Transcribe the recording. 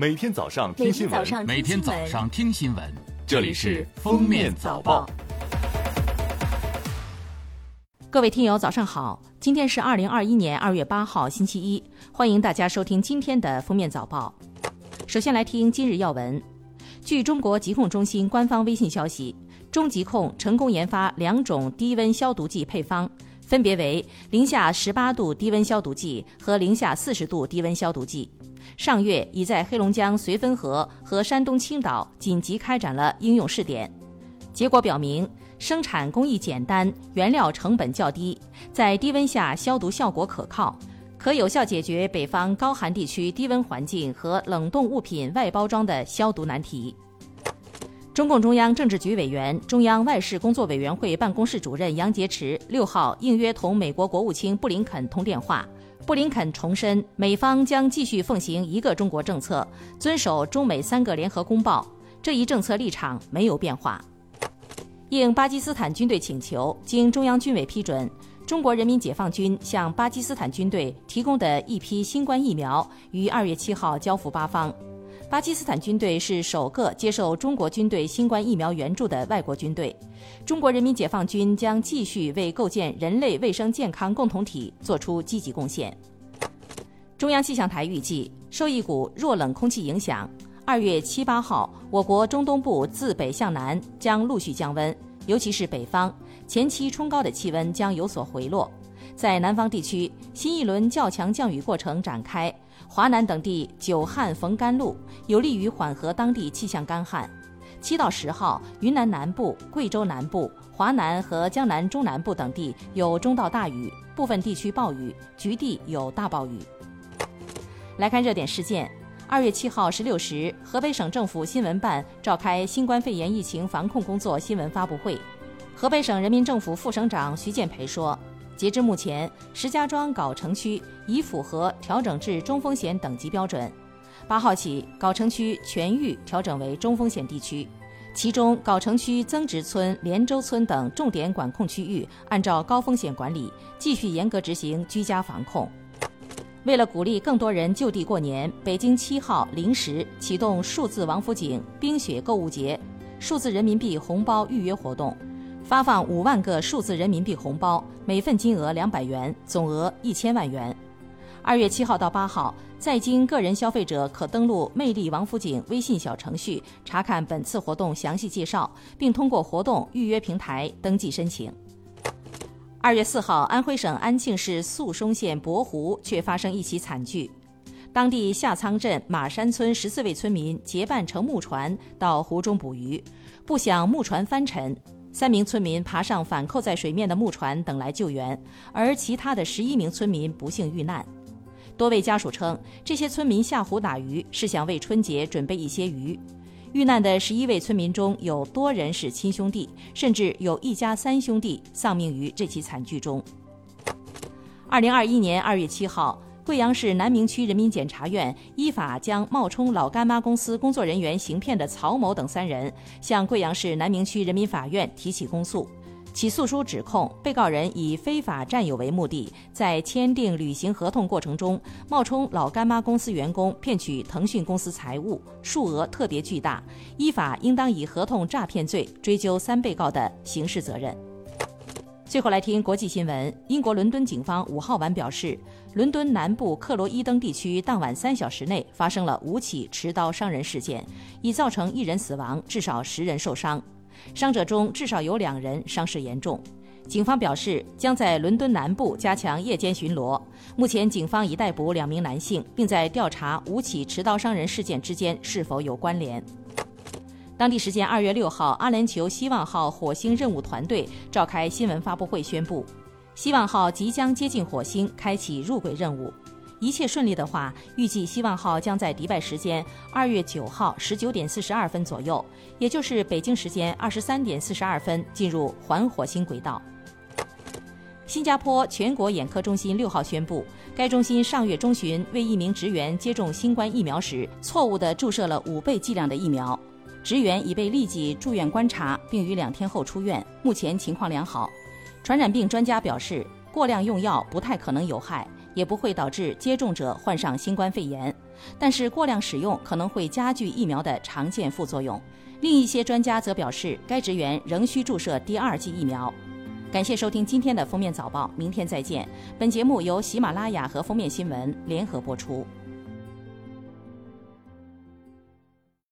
每天早上听新闻，每天早上听新闻，这里是《封面早报》。各位听友，早上好！今天是二零二一年二月八号，星期一，欢迎大家收听今天的《封面早报》。首先来听今日要闻。据中国疾控中心官方微信消息，中疾控成功研发两种低温消毒剂配方，分别为零下十八度低温消毒剂和零下四十度低温消毒剂。上月已在黑龙江绥芬河和山东青岛紧急开展了应用试点，结果表明生产工艺简单，原料成本较低，在低温下消毒效果可靠，可有效解决北方高寒地区低温环境和冷冻物品外包装的消毒难题。中共中央政治局委员、中央外事工作委员会办公室主任杨洁篪六号应约同美国国务卿布林肯通电话。布林肯重申，美方将继续奉行一个中国政策，遵守中美三个联合公报，这一政策立场没有变化。应巴基斯坦军队请求，经中央军委批准，中国人民解放军向巴基斯坦军队提供的一批新冠疫苗于二月七号交付巴方。巴基斯坦军队是首个接受中国军队新冠疫苗援助的外国军队。中国人民解放军将继续为构建人类卫生健康共同体作出积极贡献。中央气象台预计，受一股弱冷空气影响，二月七八号，我国中东部自北向南将陆续降温，尤其是北方，前期冲高的气温将有所回落。在南方地区，新一轮较强降雨过程展开。华南等地久旱逢甘露，有利于缓和当地气象干旱。七到十号，云南南部、贵州南部、华南和江南中南部等地有中到大雨，部分地区暴雨，局地有大暴雨。来看热点事件：二月七号十六时，河北省政府新闻办召开新冠肺炎疫情防控工作新闻发布会，河北省人民政府副省长徐建培说。截至目前，石家庄藁城区已符合调整至中风险等级标准。八号起，藁城区全域调整为中风险地区，其中藁城区增值村、连州村等重点管控区域按照高风险管理，继续严格执行居家防控。为了鼓励更多人就地过年，北京七号零时启动数字王府井冰雪购物节数字人民币红包预约活动。发放五万个数字人民币红包，每份金额两百元，总额一千万元。二月七号到八号，在京个人消费者可登录“魅力王府井”微信小程序查看本次活动详细介绍，并通过活动预约平台登记申请。二月四号，安徽省安庆市宿松县博湖却发生一起惨剧，当地下仓镇马山村十四位村民结伴乘木船到湖中捕鱼，不想木船翻沉。三名村民爬上反扣在水面的木船等来救援，而其他的十一名村民不幸遇难。多位家属称，这些村民下湖打鱼是想为春节准备一些鱼。遇难的十一位村民中有多人是亲兄弟，甚至有一家三兄弟丧命于这起惨剧中。二零二一年二月七号。贵阳市南明区人民检察院依法将冒充老干妈公司工作人员行骗的曹某等三人向贵阳市南明区人民法院提起公诉。起诉书指控，被告人以非法占有为目的，在签订履行合同过程中，冒充老干妈公司员工骗取腾讯公司财物，数额特别巨大，依法应当以合同诈骗罪追究三被告的刑事责任。最后来听国际新闻。英国伦敦警方五号晚表示，伦敦南部克罗伊登地区当晚三小时内发生了五起持刀伤人事件，已造成一人死亡，至少十人受伤。伤者中至少有两人伤势严重。警方表示，将在伦敦南部加强夜间巡逻。目前，警方已逮捕两名男性，并在调查五起持刀伤人事件之间是否有关联。当地时间二月六号，阿联酋希望号火星任务团队召开新闻发布会，宣布希望号即将接近火星，开启入轨任务。一切顺利的话，预计希望号将在迪拜时间二月九号十九点四十二分左右，也就是北京时间二十三点四十二分进入环火星轨道。新加坡全国眼科中心六号宣布，该中心上月中旬为一名职员接种新冠疫苗时，错误地注射了五倍剂量的疫苗。职员已被立即住院观察，并于两天后出院，目前情况良好。传染病专家表示，过量用药不太可能有害，也不会导致接种者患上新冠肺炎，但是过量使用可能会加剧疫苗的常见副作用。另一些专家则表示，该职员仍需注射第二剂疫苗。感谢收听今天的封面早报，明天再见。本节目由喜马拉雅和封面新闻联合播出。